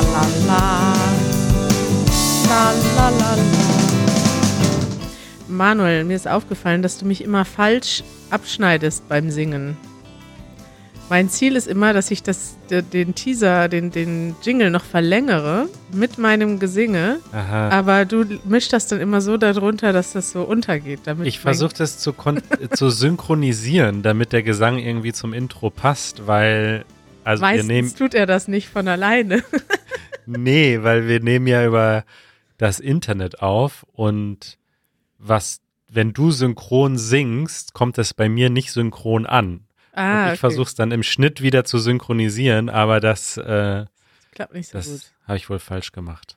la la la. La la la la. Manuel, mir ist aufgefallen, dass du mich immer falsch abschneidest beim Singen. Mein Ziel ist immer, dass ich das, den Teaser, den, den Jingle noch verlängere mit meinem Gesinge. Aha. Aber du mischst das dann immer so darunter, dass das so untergeht. Damit Ich versuche das zu, zu synchronisieren, damit der Gesang irgendwie zum Intro passt, weil also wir Meistens nehmen tut er das nicht von alleine. nee, weil wir nehmen ja über das Internet auf und was wenn du synchron singst, kommt das bei mir nicht synchron an. Ah, und ich okay. versuche es dann im Schnitt wieder zu synchronisieren, aber das, äh, Klappt nicht so gut. das habe ich wohl falsch gemacht.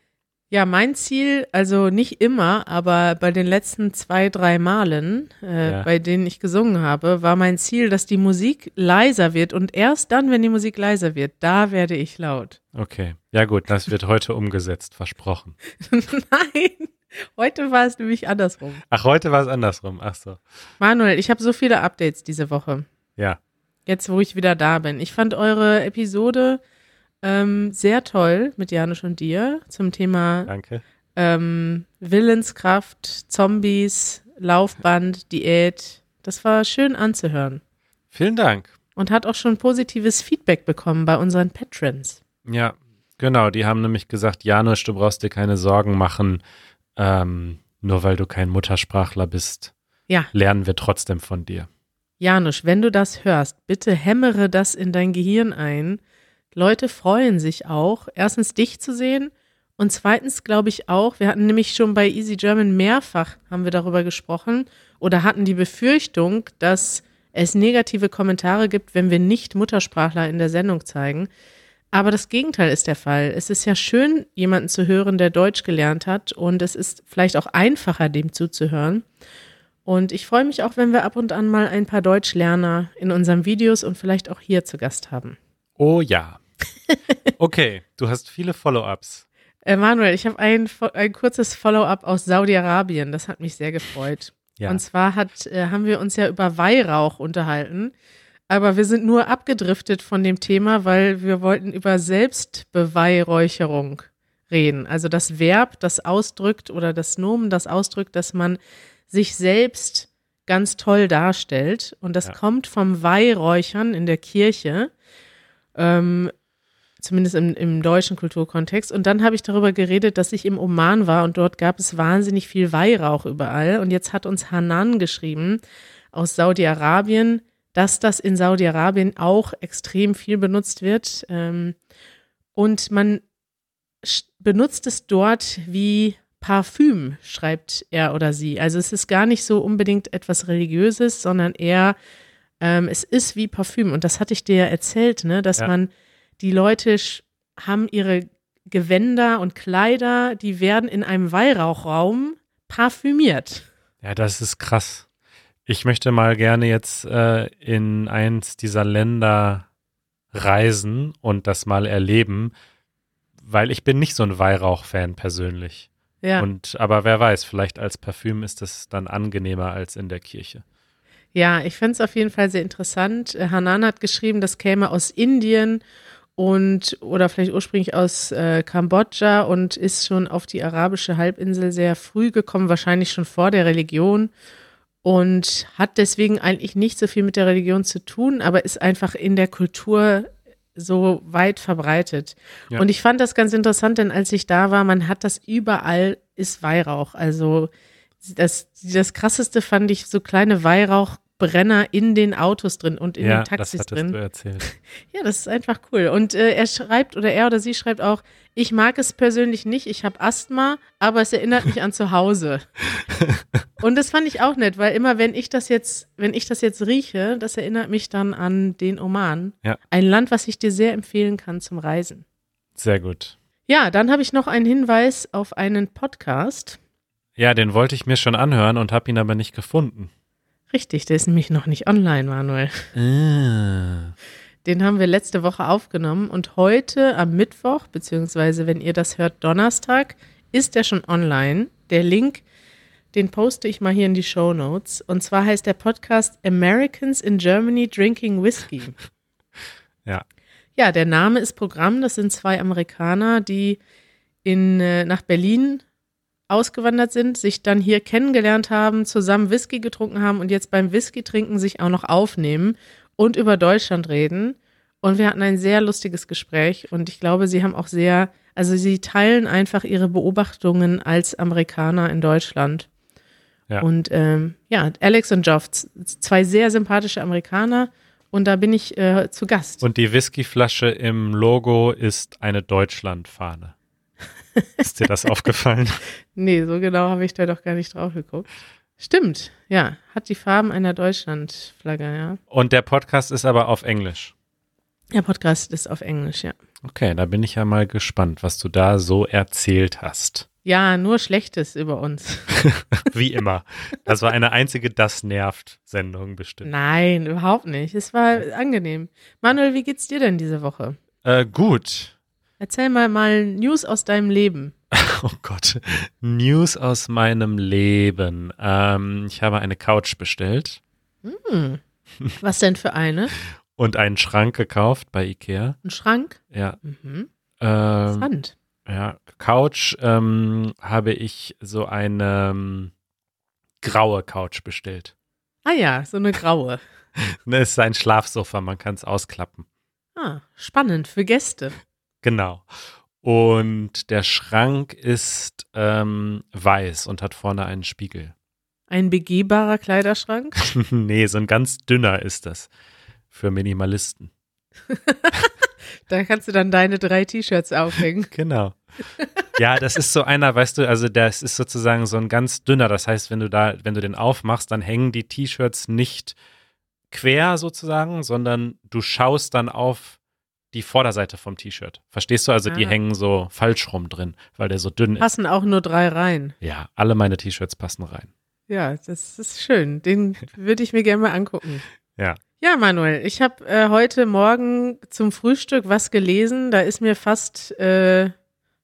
Ja, mein Ziel, also nicht immer, aber bei den letzten zwei, drei Malen, äh, Ja. bei denen ich gesungen habe, war mein Ziel, dass die Musik leiser wird und erst dann, wenn die Musik leiser wird, da werde ich laut. Okay. Ja gut, das wird heute umgesetzt, versprochen. Nein, heute war es nämlich andersrum. Ach, heute war es andersrum. Ach so. Manuel, ich habe so viele Updates diese Woche. Ja. Jetzt, wo ich wieder da bin. Ich fand eure Episode ähm, sehr toll mit Janusz und dir zum Thema Danke. ähm, Willenskraft, Zombies, Laufband, Diät. Das war schön anzuhören. Vielen Dank. Und hat auch schon positives Feedback bekommen bei unseren Patrons. Ja, genau. Die haben nämlich gesagt, Janusz, du brauchst dir keine Sorgen machen, ähm, nur weil du kein Muttersprachler bist, Ja, lernen wir trotzdem von dir. Janusz, wenn du das hörst, bitte hämmere das in dein Gehirn ein. Leute freuen sich auch, erstens dich zu sehen und zweitens glaube ich auch, wir hatten nämlich schon bei Easy German mehrfach haben wir darüber gesprochen oder hatten die Befürchtung, dass es negative Kommentare gibt, wenn wir nicht Muttersprachler in der Sendung zeigen. Aber das Gegenteil ist der Fall. Es ist ja schön, jemanden zu hören, der Deutsch gelernt hat und es ist vielleicht auch einfacher, dem zuzuhören. Und ich freue mich auch, wenn wir ab und an mal ein paar Deutschlerner in unseren Videos und vielleicht auch hier zu Gast haben. Oh ja. Okay, du hast viele Follow-ups. Äh, Manuel, ich habe ein, ein kurzes Follow-up aus Saudi-Arabien. Das hat mich sehr gefreut. Ja. Und zwar hat, äh, haben wir uns ja über Weihrauch unterhalten. Aber wir sind nur abgedriftet von dem Thema, weil wir wollten über Selbstbeweihräucherung reden. Also das Verb, das ausdrückt oder das Nomen, das ausdrückt, dass man sich selbst ganz toll darstellt. Und das Ja. kommt vom Weihräuchern in der Kirche. Ähm, zumindest im, im deutschen Kulturkontext. Und dann habe ich darüber geredet, dass ich im Oman war und dort gab es wahnsinnig viel Weihrauch überall. Und jetzt hat uns Hanan geschrieben aus Saudi-Arabien, dass das in Saudi-Arabien auch extrem viel benutzt wird. Ähm, und man benutzt es dort wie Parfüm, schreibt er oder sie. Also es ist gar nicht so unbedingt etwas Religiöses, sondern eher, ähm, es ist wie Parfüm. Und das hatte ich dir ja erzählt, ne, dass Ja. man, die Leute haben ihre Gewänder und Kleider, die werden in einem Weihrauchraum parfümiert. Ja, das ist krass. Ich möchte mal gerne jetzt äh, in eins dieser Länder reisen und das mal erleben, weil ich bin nicht so ein Weihrauch-Fan persönlich. Ja. Und aber wer weiß, vielleicht als Parfüm ist es dann angenehmer als in der Kirche. Ja, ich finde es auf jeden Fall sehr interessant. Äh, Hanan hat geschrieben, das käme aus Indien und oder vielleicht ursprünglich aus äh, Kambodscha und ist schon auf die arabische Halbinsel sehr früh gekommen, wahrscheinlich schon vor der Religion und hat deswegen eigentlich nicht so viel mit der Religion zu tun, aber ist einfach in der Kultur so weit verbreitet. Ja. Und ich fand das ganz interessant, denn als ich da war, man hat das überall ist Weihrauch. Also das, das krasseste fand ich so kleine Weihrauchbrenner in den Autos drin und in ja, den das Taxis hattest drin. du erzählt. Ja, das ist einfach cool. Und äh, er schreibt oder er oder sie schreibt auch, ich mag es persönlich nicht, ich habe Asthma, aber es erinnert mich an zu Hause. Und das fand ich auch nett, weil immer wenn ich das jetzt, wenn ich das jetzt rieche, das erinnert mich dann an den Oman. Ja. Ein Land, was ich dir sehr empfehlen kann zum Reisen. Sehr gut. Ja, dann habe ich noch einen Hinweis auf einen Podcast. Ja, den wollte ich mir schon anhören und habe ihn aber nicht gefunden. Richtig, der ist nämlich noch nicht online, Manuel. Ah. Den haben wir letzte Woche aufgenommen und heute am Mittwoch, beziehungsweise wenn ihr das hört, Donnerstag, ist der schon online. Der Link, den poste ich mal hier in die Show Notes. Und zwar heißt der Podcast Americans in Germany Drinking Whiskey. Ja. Ja, der Name ist Programm. Das sind zwei Amerikaner, die in, äh, nach Berlin ausgewandert sind, sich dann hier kennengelernt haben, zusammen Whisky getrunken haben und jetzt beim Whisky trinken sich auch noch aufnehmen und über Deutschland reden. Und wir hatten ein sehr lustiges Gespräch und ich glaube, sie haben auch sehr, also sie teilen einfach ihre Beobachtungen als Amerikaner in Deutschland. Ja. Und ähm, ja, Alex und Geoff, z- zwei sehr sympathische Amerikaner und da bin ich äh, zu Gast. Und die Whiskyflasche im Logo ist eine Deutschlandfahne. Ist dir das aufgefallen? Nee, so genau habe ich da doch gar nicht drauf geguckt. Stimmt, ja, hat die Farben einer Deutschlandflagge, ja. Und der Podcast ist aber auf Englisch. Der Podcast ist auf Englisch, ja. Okay, da bin ich ja mal gespannt, was du da so erzählt hast. Ja, nur Schlechtes über uns. Wie immer. Das war eine einzige Das nervt Sendung bestimmt. Nein, überhaupt nicht. Es war angenehm. Manuel, wie geht's dir denn diese Woche? Äh, gut. Erzähl mal mal News aus deinem Leben. Oh Gott. News aus meinem Leben. Ähm, ich habe eine Couch bestellt Hm. Was denn für eine? und einen Schrank gekauft bei Ikea. Ein Schrank? Ja. Mhm. Ähm, Interessant. ja, Couch ähm, habe ich so eine ähm, graue Couch bestellt. Ah ja, so eine graue. Ne, es ist ein Schlafsofa, man kann es ausklappen. Ah, spannend für Gäste. Genau. Und der Schrank ist ähm, weiß und hat vorne einen Spiegel. Ein begehbarer Kleiderschrank. nee, so ein ganz dünner ist das. Für Minimalisten. Da kannst du dann deine drei T-Shirts aufhängen. Genau. Ja, das ist so einer, weißt du, also das ist sozusagen so ein ganz dünner. Das heißt, wenn du da, wenn du den aufmachst, dann hängen die T-Shirts nicht quer sozusagen, sondern du schaust dann auf die Vorderseite vom T-Shirt. Verstehst du? Also die Ah. hängen so falsch rum drin, weil der so dünn ist. Passen auch nur drei rein. Ja, alle meine T-Shirts passen rein. Ja, das ist schön. Den würde ich mir gerne mal angucken. Ja. Ja, Manuel, ich habe äh, heute Morgen zum Frühstück was gelesen. Da ist mir fast, äh,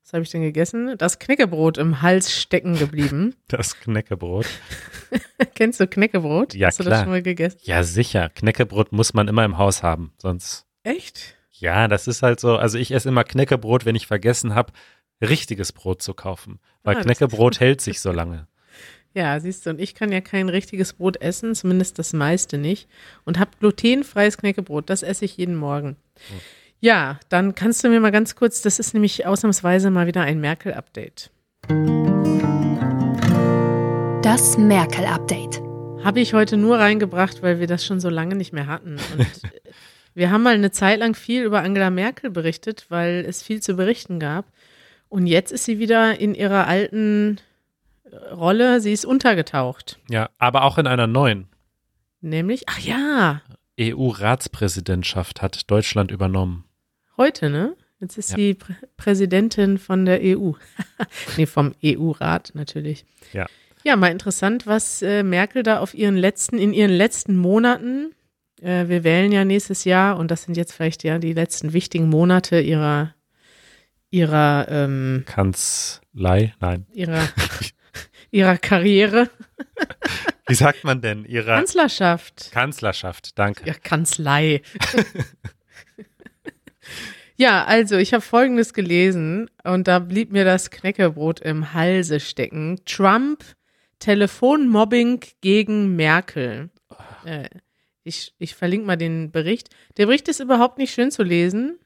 was habe ich denn gegessen? Das Knäckebrot im Hals stecken geblieben. Das Knäckebrot. Kennst du Knäckebrot? Ja, Hast du das klar. schon mal gegessen? Ja, sicher. Knäckebrot muss man immer im Haus haben, sonst. Echt? Ja, das ist halt so. Also ich esse immer Knäckebrot, wenn ich vergessen habe, richtiges Brot zu kaufen. Weil Ah, Knäckebrot hält sich so lange. Ja, siehst du, und ich kann ja kein richtiges Brot essen, zumindest das meiste nicht. Und habe glutenfreies Knäckebrot, das esse ich jeden Morgen. Ja, dann kannst du mir mal ganz kurz, das ist nämlich ausnahmsweise mal wieder ein Merkel-Update. Das Merkel-Update. Habe ich heute nur reingebracht, weil wir das schon so lange nicht mehr hatten. Und wir haben mal eine Zeit lang viel über Angela Merkel berichtet, weil es viel zu berichten gab. Und jetzt ist sie wieder in ihrer alten äh, Rolle, sie ist untergetaucht. Ja, aber auch in einer neuen Nämlich, ach ja, EU-Ratspräsidentschaft hat Deutschland übernommen. heute, ne? Jetzt ist Ja. sie Prä Präsidentin von der EU. nee, vom EU-Rat natürlich. Ja. Ja, mal interessant, was äh, Merkel da auf ihren letzten, in ihren letzten Monaten, äh, wir wählen ja nächstes Jahr und das sind jetzt vielleicht ja die letzten wichtigen Monate ihrer, ihrer, ähm, Kanzlei? Nein. ihrer, ihrer Karriere. Wie sagt man denn? Ihrer Kanzlerschaft. Kanzlerschaft. Danke. Ja, Kanzlei. ja, also ich habe Folgendes gelesen und da blieb mir das Knäckebrot im Halse stecken. Trump, Telefonmobbing gegen Merkel. Äh, ich, ich verlinke mal den Bericht. Der Bericht ist überhaupt nicht schön zu lesen,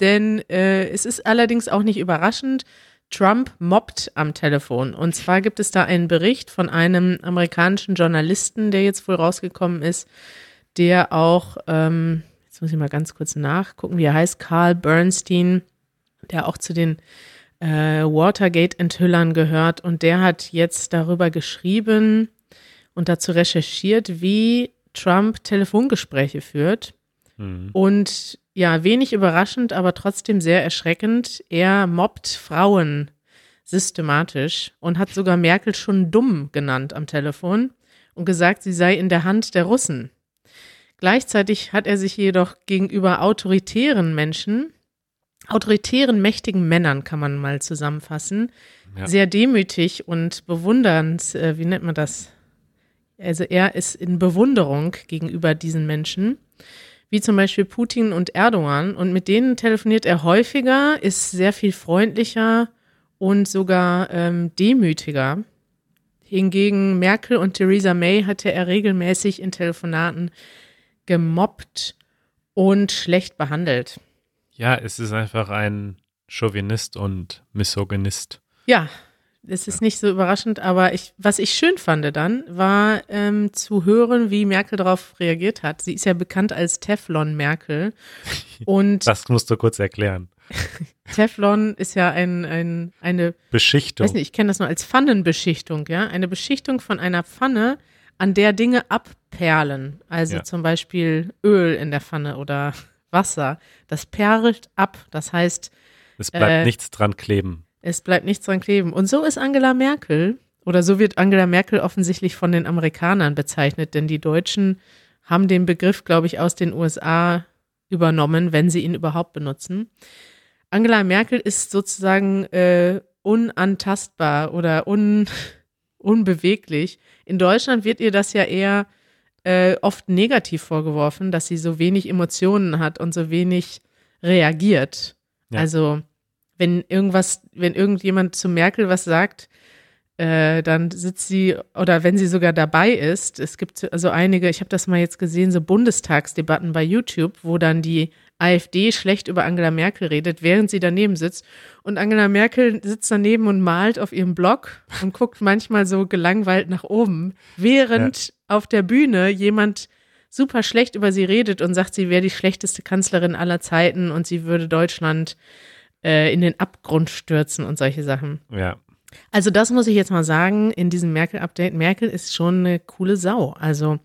denn äh, es ist allerdings auch nicht überraschend. Trump mobbt am Telefon. Und zwar gibt es da einen Bericht von einem amerikanischen Journalisten, der jetzt wohl rausgekommen ist, der auch, ähm, jetzt muss ich mal ganz kurz nachgucken, wie er heißt, Carl Bernstein, der auch zu den äh, Watergate-Enthüllern gehört. Und der hat jetzt darüber geschrieben und dazu recherchiert, wie Trump Telefongespräche führt. Hm. Und ja, wenig überraschend, aber trotzdem sehr erschreckend. Er mobbt Frauen systematisch und hat sogar Merkel schon dumm genannt am Telefon und gesagt, sie sei in der Hand der Russen. Gleichzeitig hat er sich jedoch gegenüber autoritären Menschen, autoritären mächtigen Männern kann man mal zusammenfassen, Ja. sehr demütig und bewundernd, äh, wie nennt man das? Also er ist in Bewunderung gegenüber diesen Menschen wie zum Beispiel Putin und Erdogan. Und mit denen telefoniert er häufiger, ist sehr viel freundlicher und sogar ähm, demütiger. Hingegen Merkel und Theresa May hatte er regelmäßig in Telefonaten gemobbt und schlecht behandelt. Ja, es ist einfach ein Chauvinist und Misogynist. Ja, es ist nicht so überraschend, aber ich, was ich schön fand dann, war ähm, zu hören, wie Merkel darauf reagiert hat. Sie ist ja bekannt als Teflon Merkel. Und das musst du kurz erklären. Teflon ist ja ein, ein, eine Beschichtung. Weiß nicht, ich kenne das nur als Pfannenbeschichtung, ja. Eine Beschichtung von einer Pfanne, an der Dinge abperlen. Also Ja. zum Beispiel Öl in der Pfanne oder Wasser. Das perlt ab. Das heißt, Es bleibt äh, nichts dran kleben. Es bleibt nichts dran kleben. Und so ist Angela Merkel, oder so wird Angela Merkel offensichtlich von den Amerikanern bezeichnet, denn die Deutschen haben den Begriff, glaube ich, aus den USA übernommen, wenn sie ihn überhaupt benutzen. Angela Merkel ist sozusagen äh, unantastbar oder un, unbeweglich. In Deutschland wird ihr das ja eher äh, oft negativ vorgeworfen, dass sie so wenig Emotionen hat und so wenig reagiert. Ja. Also wenn irgendwas, wenn irgendjemand zu Merkel was sagt, äh, dann sitzt sie oder wenn sie sogar dabei ist, es gibt also einige, ich habe das mal jetzt gesehen, so Bundestagsdebatten bei YouTube, wo dann die AfD schlecht über Angela Merkel redet, während sie daneben sitzt. Und Angela Merkel sitzt daneben und malt auf ihrem Blog und guckt manchmal so gelangweilt nach oben, während auf der Bühne jemand super schlecht über sie redet und sagt, sie wäre die schlechteste Kanzlerin aller Zeiten und sie würde Deutschland äh, in den Abgrund stürzen und solche Sachen. Ja. Also das muss ich jetzt mal sagen in diesem Merkel-Update. Merkel ist schon eine coole Sau. Also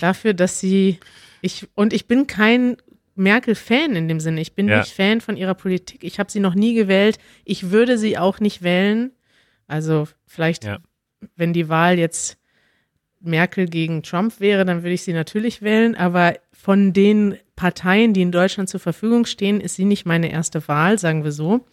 dafür, dass sie, ich, und ich bin kein Merkel-Fan in dem Sinne. Ich bin Ja. nicht Fan von ihrer Politik. Ich habe sie noch nie gewählt. Ich würde sie auch nicht wählen. Also vielleicht, Ja. wenn die Wahl jetzt Merkel gegen Trump wäre, dann würde ich sie natürlich wählen. Aber von den Parteien, die in Deutschland zur Verfügung stehen, ist sie nicht meine erste Wahl, sagen wir so.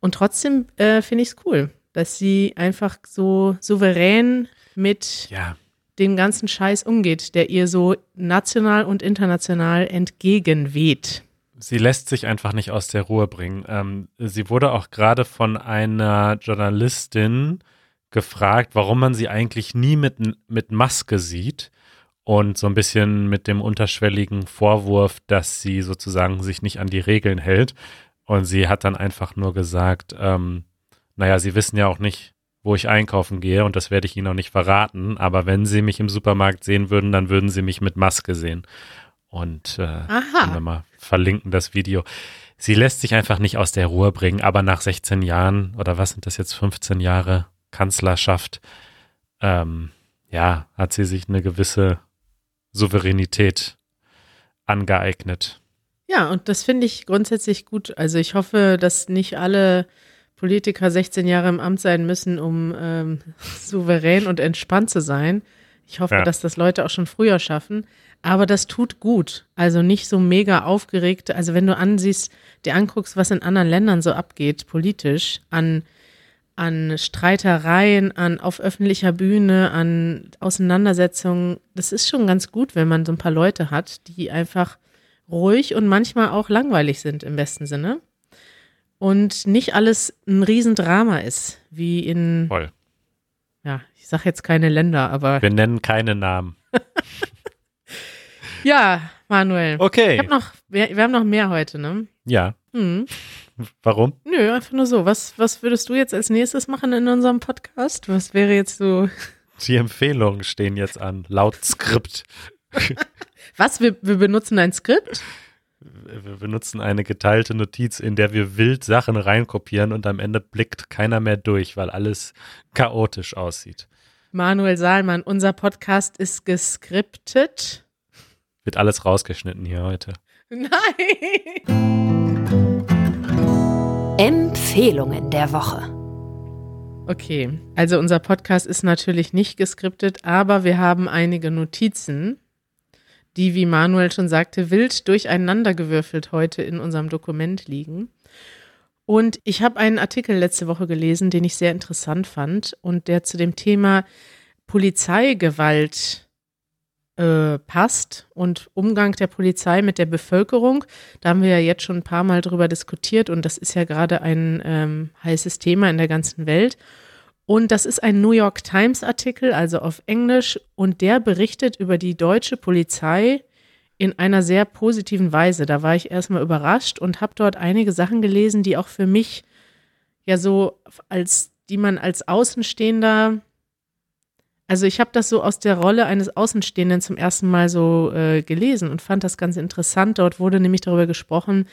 Und trotzdem äh, finde ich es cool, dass sie einfach so souverän mit Ja. dem ganzen Scheiß umgeht, der ihr so national und international entgegenweht. Sie lässt sich einfach nicht aus der Ruhe bringen. Ähm, sie wurde auch gerade von einer Journalistin gefragt, warum man sie eigentlich nie mit, mit Maske sieht und so ein bisschen mit dem unterschwelligen Vorwurf, dass sie sozusagen sich nicht an die Regeln hält. Und sie hat dann einfach nur gesagt, ähm, naja, sie wissen ja auch nicht, wo ich einkaufen gehe und das werde ich ihnen auch nicht verraten. Aber wenn sie mich im Supermarkt sehen würden, dann würden sie mich mit Maske sehen. Und äh, wir mal verlinken das Video. Sie lässt sich einfach nicht aus der Ruhe bringen, aber nach 16 Jahren oder was sind das jetzt 15 Jahre Kanzlerschaft, ähm, ja, hat sie sich eine gewisse Souveränität angeeignet. Ja, und das finde ich grundsätzlich gut. Also ich hoffe, dass nicht alle Politiker 16 Jahre im Amt sein müssen, um ähm, souverän und entspannt zu sein. Ich hoffe, Ja. dass das Leute auch schon früher schaffen. Aber das tut gut. Also nicht so mega aufgeregt. Also wenn du ansiehst, dir anguckst, was in anderen Ländern so abgeht, politisch, an, an Streitereien, an auf öffentlicher Bühne, an Auseinandersetzungen, das ist schon ganz gut, wenn man so ein paar Leute hat, die einfach ruhig und manchmal auch langweilig sind im besten Sinne. Und nicht alles ein Riesendrama ist, wie in, Voll. ja, ich sage jetzt keine Länder, aber Wir nennen keine Namen. ja, Manuel. Ich Okay. hab noch, wir, wir haben noch mehr heute, ne? Ja. Hm. Warum? Nö, einfach nur so. Was, was würdest du jetzt als nächstes machen in unserem Podcast? Was wäre jetzt so, Die Empfehlungen stehen jetzt an, laut Skript. was, wir, wir benutzen ein Skript? Wir benutzen eine geteilte Notiz, in der wir wild Sachen reinkopieren und am Ende blickt keiner mehr durch, weil alles chaotisch aussieht. Manuel Saalmann, unser Podcast ist geskriptet. Wird alles rausgeschnitten hier heute. Nein! Empfehlungen der Woche. Okay, also unser Podcast ist natürlich nicht geskriptet, aber wir haben einige Notizen, die, wie Manuel schon sagte, wild durcheinandergewürfelt heute in unserem Dokument liegen. Und ich habe einen Artikel letzte Woche gelesen, den ich sehr interessant fand und der zu dem Thema Polizeigewalt äh, passt und Umgang der Polizei mit der Bevölkerung. Da haben wir ja jetzt schon ein paar Mal drüber diskutiert und das ist ja gerade ein ähm, heißes Thema in der ganzen Welt. Und das ist ein New York Times Artikel, also auf Englisch, und der berichtet über die deutsche Polizei in einer sehr positiven Weise. Da war ich erstmal überrascht und habe dort einige Sachen gelesen, die auch für mich ja so als die man als Außenstehender also ich habe das so aus der Rolle eines Außenstehenden zum ersten Mal so äh, gelesen und fand das ganz interessant. Dort wurde nämlich darüber gesprochen,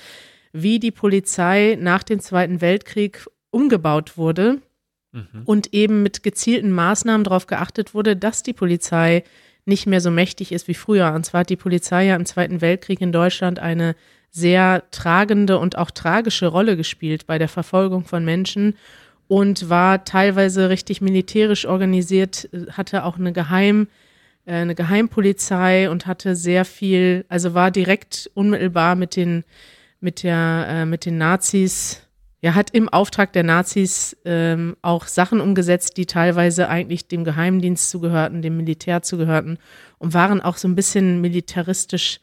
wie die Polizei nach dem Zweiten Weltkrieg umgebaut wurde mhm. und eben mit gezielten Maßnahmen darauf geachtet wurde, dass die Polizei nicht mehr so mächtig ist wie früher. Und zwar hat die Polizei ja im Zweiten Weltkrieg in Deutschland eine sehr tragende und auch tragische Rolle gespielt bei der Verfolgung von Menschen und war teilweise richtig militärisch organisiert, hatte auch eine Geheim, äh, eine Geheimpolizei und hatte sehr viel, also war direkt unmittelbar mit den, mit der, äh, mit den Nazis, ja, hat im Auftrag der Nazis ähm, auch Sachen umgesetzt, die teilweise eigentlich dem Geheimdienst zugehörten, dem Militär zugehörten und waren auch so ein bisschen militaristisch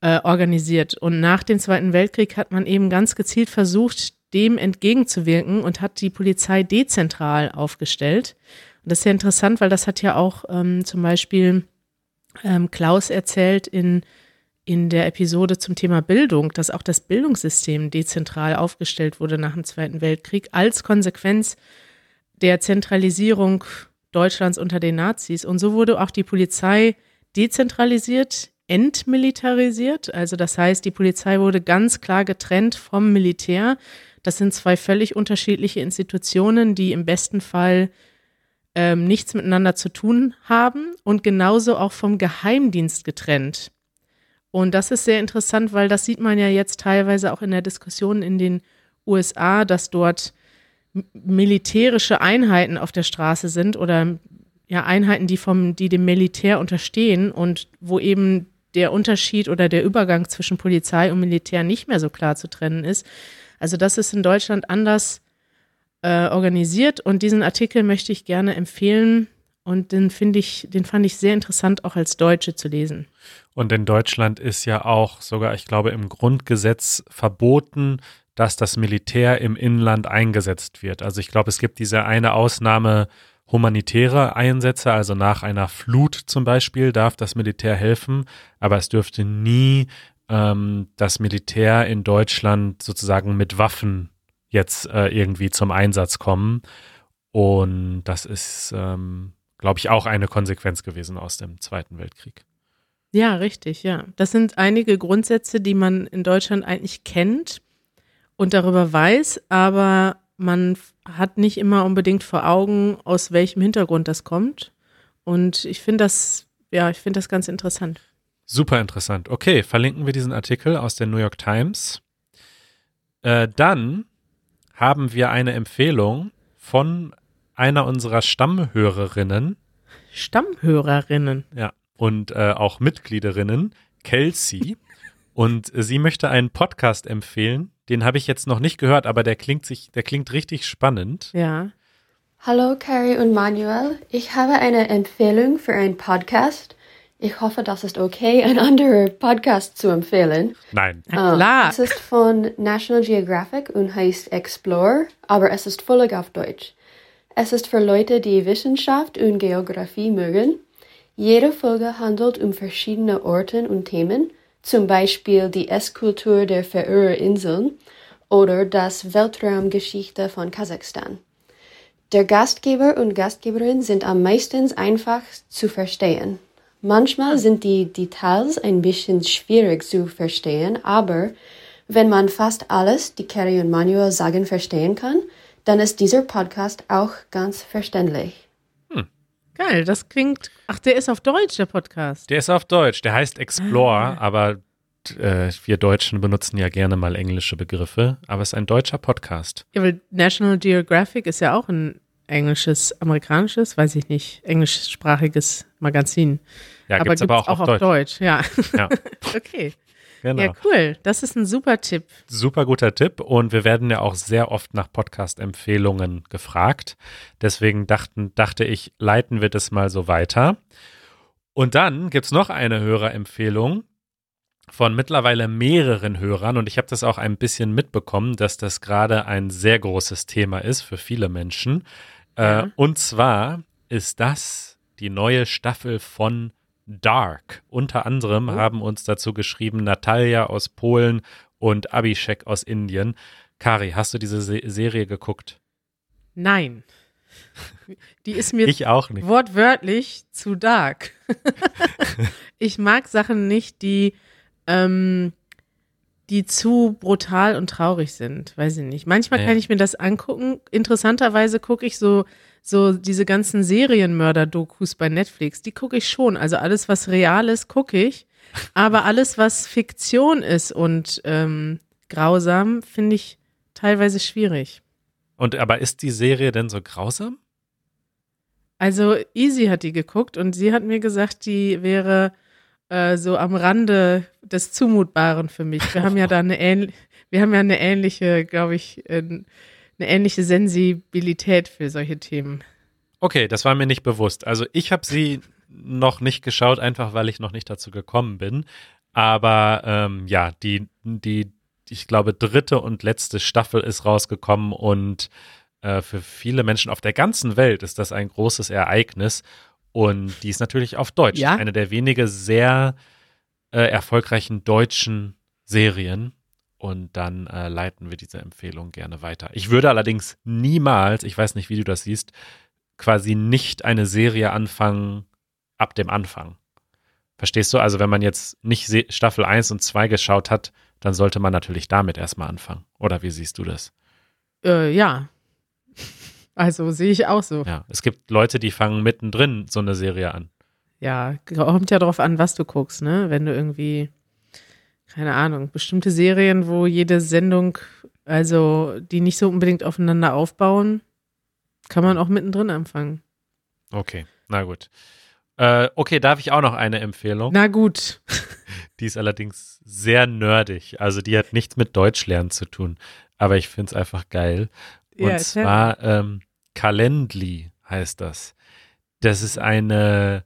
äh, organisiert. Und nach dem Zweiten Weltkrieg hat man eben ganz gezielt versucht, dem entgegenzuwirken und hat die Polizei dezentral aufgestellt. Und das ist sehr interessant, weil das hat ja auch ähm, zum Beispiel ähm, Klaus erzählt in, in der Episode zum Thema Bildung, dass auch das Bildungssystem dezentral aufgestellt wurde nach dem Zweiten Weltkrieg als Konsequenz der Zentralisierung Deutschlands unter den Nazis. Und so wurde auch die Polizei dezentralisiert, entmilitarisiert. Also das heißt, die Polizei wurde ganz klar getrennt vom Militär. Das sind zwei völlig unterschiedliche Institutionen, die im besten Fall ähm, nichts miteinander zu tun haben und genauso auch vom Geheimdienst getrennt. Und das ist sehr interessant, weil das sieht man ja jetzt teilweise auch in der Diskussion in den USA, dass dort militärische Einheiten auf der Straße sind oder ja Einheiten, die vom, die dem Militär unterstehen und wo eben der Unterschied oder der Übergang zwischen Polizei und Militär nicht mehr so klar zu trennen ist. Also das ist in Deutschland anders äh, organisiert und diesen Artikel möchte ich gerne empfehlen und den finde ich, den fand ich sehr interessant auch als Deutsche zu lesen. Und in Deutschland ist ja auch sogar, ich glaube, im Grundgesetz verboten, dass das Militär im Inland eingesetzt wird. Also ich glaube, es gibt diese eine Ausnahme humanitäre Einsätze, also nach einer Flut zum Beispiel darf das Militär helfen, aber es dürfte nie ähm, das Militär in Deutschland sozusagen mit Waffen jetzt äh, irgendwie zum Einsatz kommen. Und das ist, ähm, glaube ich, auch eine Konsequenz gewesen aus dem Zweiten Weltkrieg. Ja, richtig, ja. Das sind einige Grundsätze, die man in Deutschland eigentlich kennt und darüber weiß, aber man hat nicht immer unbedingt vor Augen, aus welchem Hintergrund das kommt. Und ich finde das, ja, ich finde das ganz interessant. Super interessant. Okay, verlinken wir diesen Artikel aus der New York Times. Äh, dann haben wir eine Empfehlung von einer unserer Stammhörerinnen. Stammhörerinnen? Ja, und äh, auch Mitgliederinnen, Kelsey. und sie möchte einen Podcast empfehlen. Den habe ich jetzt noch nicht gehört, aber der klingt sich, der klingt richtig spannend. Ja. Hallo Carrie und Manuel. Ich habe eine Empfehlung für einen Podcast. Ich hoffe, das ist okay, ein anderer Podcast zu empfehlen. Nein. Na klar. Es ist von National Geographic und heißt Explore, aber es ist völlig auf Deutsch. Es ist für Leute, die Wissenschaft und Geografie mögen. Jede Folge handelt um verschiedene Orte und Themen, zum Beispiel die Esskultur der Färöerinseln oder das Weltraumgeschichte von Kasachstan. Der Gastgeber und Gastgeberin sind am meisten einfach zu verstehen. Manchmal sind die Details ein bisschen schwierig zu verstehen, aber wenn man fast alles, die Carrie und Manuel sagen, verstehen kann, dann ist dieser Podcast auch ganz verständlich. Geil, das klingt. Ach, der ist auf Deutsch, der Podcast. Der ist auf Deutsch, der heißt Explore, ah. aber äh, wir Deutschen benutzen ja gerne mal englische Begriffe, aber es ist ein deutscher Podcast. Ja, weil National Geographic ist ja auch ein englisches, amerikanisches, weiß ich nicht, englischsprachiges Magazin. Ja, aber gibt es aber auch, auch auf, Deutsch. Deutsch. Ja. ja. okay. Genau. Ja, cool. Das ist ein super Tipp. Super guter Tipp. Und wir werden ja auch sehr oft nach Podcast-Empfehlungen gefragt. Deswegen dachten, dachte ich, leiten wir das mal so weiter. Und dann gibt es noch eine Hörerempfehlung von mittlerweile mehreren Hörern und ich habe das auch ein bisschen mitbekommen, dass das gerade ein sehr großes Thema ist für viele Menschen. Ja. Äh, und zwar ist das die neue Staffel von Dark. Unter anderem Oh. haben uns dazu geschrieben Natalia aus Polen und Abhishek aus Indien. Kari, hast du diese Se Serie geguckt? Nein. Die ist mir Ich auch nicht. wortwörtlich zu dark. ich mag Sachen nicht, die, ähm, die zu brutal und traurig sind. Weiß ich nicht. Manchmal Ja. kann ich mir das angucken. Interessanterweise gucke ich so, so diese ganzen Serienmörder-Dokus bei Netflix. Die gucke ich schon. Also alles, was real ist, gucke ich. Aber alles, was Fiktion ist und ähm, grausam, finde ich teilweise schwierig. Und aber ist die Serie denn so grausam? Also Easy hat die geguckt und sie hat mir gesagt, die wäre äh, so am Rande des Zumutbaren für mich. Wir haben ja da eine ähnliche, wir haben ja eine ähnliche, glaube ich, äh, eine ähnliche Sensibilität für solche Themen. Okay, das war mir nicht bewusst. Also ich habe sie noch nicht geschaut, einfach weil ich noch nicht dazu gekommen bin. Aber ähm, ja, die, die, ich glaube, dritte und letzte Staffel ist rausgekommen und äh, für viele Menschen auf der ganzen Welt ist das ein großes Ereignis. Und die ist natürlich auf Deutsch. Ja. Eine der wenige sehr äh, erfolgreichen deutschen Serien. Und dann äh, leiten wir diese Empfehlung gerne weiter. Ich würde allerdings niemals, ich weiß nicht, wie du das siehst, quasi nicht eine Serie anfangen ab dem Anfang. Verstehst du? Also wenn man jetzt nicht Staffel 1 und 2 geschaut hat, dann sollte man natürlich damit erstmal anfangen. Oder wie siehst du das? Äh, ja. Also sehe ich auch so. Ja, es gibt Leute, die fangen mittendrin so eine Serie an. Ja, kommt ja drauf an, was du guckst, ne? Wenn du irgendwie, keine Ahnung, bestimmte Serien, wo jede Sendung, also die nicht so unbedingt aufeinander aufbauen, kann man auch mittendrin anfangen. Okay, na gut. Äh, okay, darf ich auch noch eine Empfehlung? Na gut. Die ist allerdings sehr nerdig. Also die hat nichts mit Deutschlernen zu tun. Aber ich finde es einfach geil. Und Ja, zwar ähm, Calendly heißt das. Das ist eine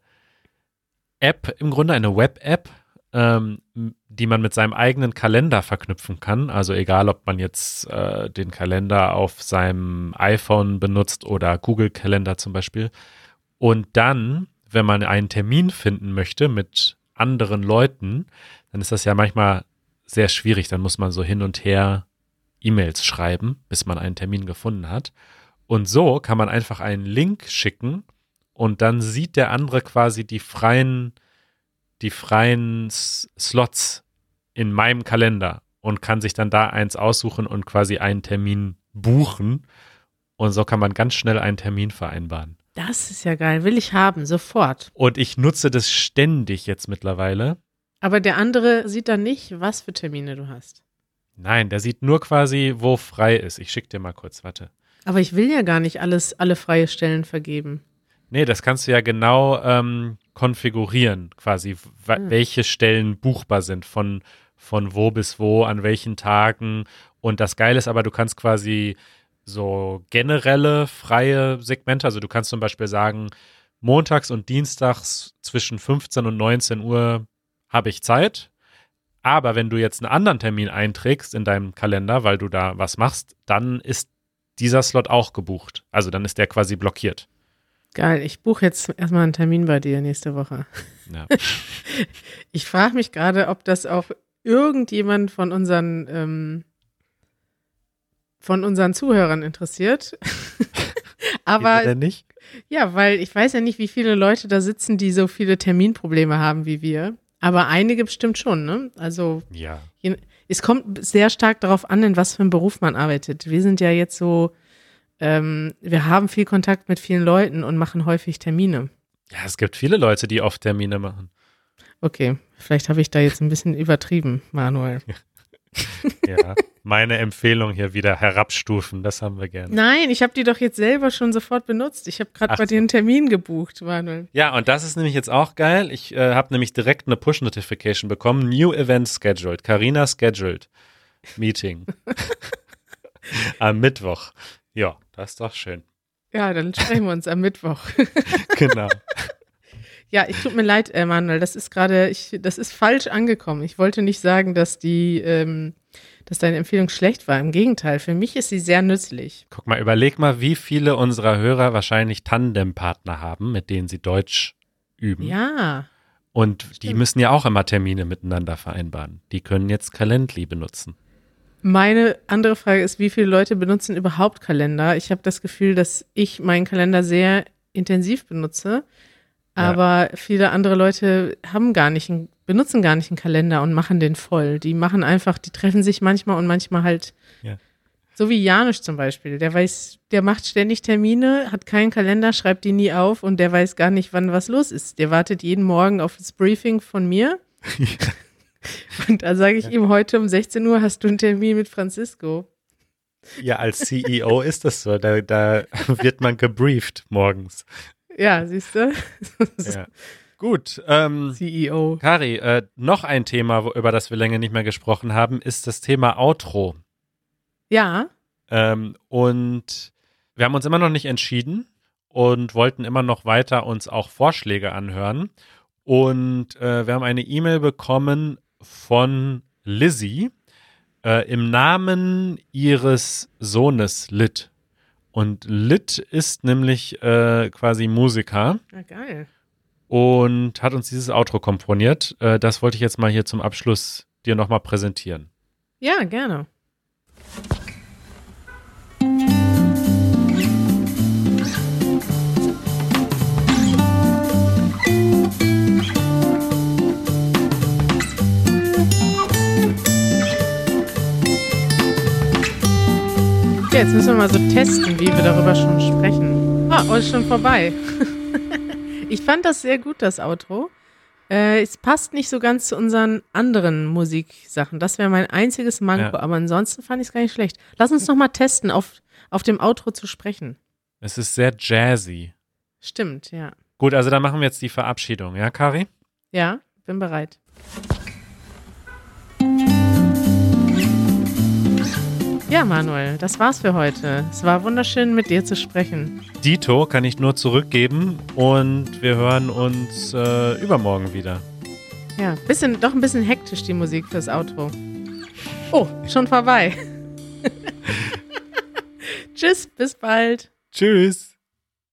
App, im Grunde eine Web-App, ähm, die man mit seinem eigenen Kalender verknüpfen kann. Also egal, ob man jetzt äh, den Kalender auf seinem iPhone benutzt oder Google-Kalender zum Beispiel. Und dann, wenn man einen Termin finden möchte mit anderen Leuten, dann ist das ja manchmal sehr schwierig. Dann muss man so hin und her E-Mails schreiben, bis man einen Termin gefunden hat. Und so kann man einfach einen Link schicken und dann sieht der andere quasi die freien, die freien S Slots in meinem Kalender und kann sich dann da eins aussuchen und quasi einen Termin buchen. Und so kann man ganz schnell einen Termin vereinbaren. Das ist ja geil. Will ich haben, sofort. Und ich nutze das ständig jetzt mittlerweile. Aber der andere sieht dann nicht, was für Termine du hast. Nein, der sieht nur quasi, wo frei ist. Ich schicke dir mal kurz, warte. Aber ich will ja gar nicht alles, alle freie Stellen vergeben. Nee, das kannst du ja genau ähm, konfigurieren, quasi, wa- Hm. welche Stellen buchbar sind, von, von wo bis wo, an welchen Tagen. Und das Geile ist aber, du kannst quasi so generelle freie Segmente, also du kannst zum Beispiel sagen, montags und dienstags zwischen 15 und 19 Uhr habe ich Zeit. Aber wenn du jetzt einen anderen Termin einträgst in deinem Kalender, weil du da was machst, dann ist dieser Slot auch gebucht. Also dann ist der quasi blockiert. Geil, ich buche jetzt erstmal einen Termin bei dir nächste Woche. Ja. Ich frage mich gerade, ob das auch irgendjemand von unseren ähm, von unseren Zuhörern interessiert. Aber nicht? ja, weil ich weiß ja nicht, wie viele Leute da sitzen, die so viele Terminprobleme haben wie wir. Aber einige bestimmt schon, ne? Also Ja. es kommt sehr stark darauf an, in was für einem Beruf man arbeitet. Wir sind ja jetzt so, ähm, wir haben viel Kontakt mit vielen Leuten und machen häufig Termine. Ja, es gibt viele Leute, die oft Termine machen. Okay, vielleicht habe ich da jetzt ein bisschen übertrieben, Manuel. Ja. Meine Empfehlung hier wieder herabstufen, das haben wir gerne. Nein, ich habe die doch jetzt selber schon sofort benutzt. Ich habe gerade bei dir einen Termin gebucht, Manuel. Ja, und das ist nämlich jetzt auch geil. Ich äh, habe nämlich direkt eine Push-Notification bekommen. New Event scheduled. Carina scheduled. Meeting. Am Mittwoch. Ja, das ist doch schön. Ja, dann sprechen wir uns am Mittwoch. Genau. Ja, ich tut mir leid, Emanuel, das ist gerade, ich, das ist falsch angekommen. Ich wollte nicht sagen, dass die, ähm, dass deine Empfehlung schlecht war. Im Gegenteil, für mich ist sie sehr nützlich. Guck mal, überleg mal, wie viele unserer Hörer wahrscheinlich Tandempartner haben, mit denen sie Deutsch üben. Ja, Und die Stimmt. müssen ja auch immer Termine miteinander vereinbaren. Die können jetzt Calendly benutzen. Meine andere Frage ist, wie viele Leute benutzen überhaupt Kalender? Ich habe das Gefühl, dass ich meinen Kalender sehr intensiv benutze, Ja. aber viele andere Leute haben gar nicht, einen, benutzen gar nicht einen Kalender und machen den voll. Die machen einfach, die treffen sich manchmal und manchmal halt, Ja. so wie Janusz zum Beispiel. Der weiß, der macht ständig Termine, hat keinen Kalender, schreibt die nie auf und der weiß gar nicht, wann was los ist. Der wartet jeden Morgen auf das Briefing von mir. Und da sage ich ihm, heute um 16 Uhr hast du einen Termin mit Francisco. Ja, als CEO ist das so. Da, da wird man gebrieft morgens. Ja, siehst du? Ja. Gut, ähm, CEO. Kari, äh, noch ein Thema, wo, über das wir länger nicht mehr gesprochen haben, ist das Thema Outro. Ja, Ähm, und wir haben uns immer noch nicht entschieden und wollten immer noch weiter uns auch Vorschläge anhören. Und äh, wir haben eine E-Mail bekommen von Lizzie äh, im Namen ihres Sohnes Lit. Und Lit ist nämlich äh, quasi Musiker na geil. und hat uns dieses Outro komponiert. Äh, das wollte ich jetzt mal hier zum Abschluss dir nochmal präsentieren. Ja, gerne. Ja, jetzt müssen wir mal so testen, wie wir darüber schon sprechen. Ah, oh, ist schon vorbei. ich fand das sehr gut, das Outro. Äh, es passt nicht so ganz zu unseren anderen Musiksachen. Das wäre mein einziges Manko, Ja. aber ansonsten fand ich es gar nicht schlecht. Lass uns noch mal testen, auf, auf dem Outro zu sprechen. Es ist sehr jazzy. Stimmt, ja. Gut, also dann machen wir jetzt die Verabschiedung, ja, Kari? Ja, bin bereit. Ja, Manuel, das war's für heute. Es war wunderschön, mit dir zu sprechen. Dito kann ich nur zurückgeben und wir hören uns äh, übermorgen wieder. Ja, bisschen, doch ein bisschen hektisch die Musik fürs Outro. Oh, schon vorbei. Tschüss, bis bald. Tschüss.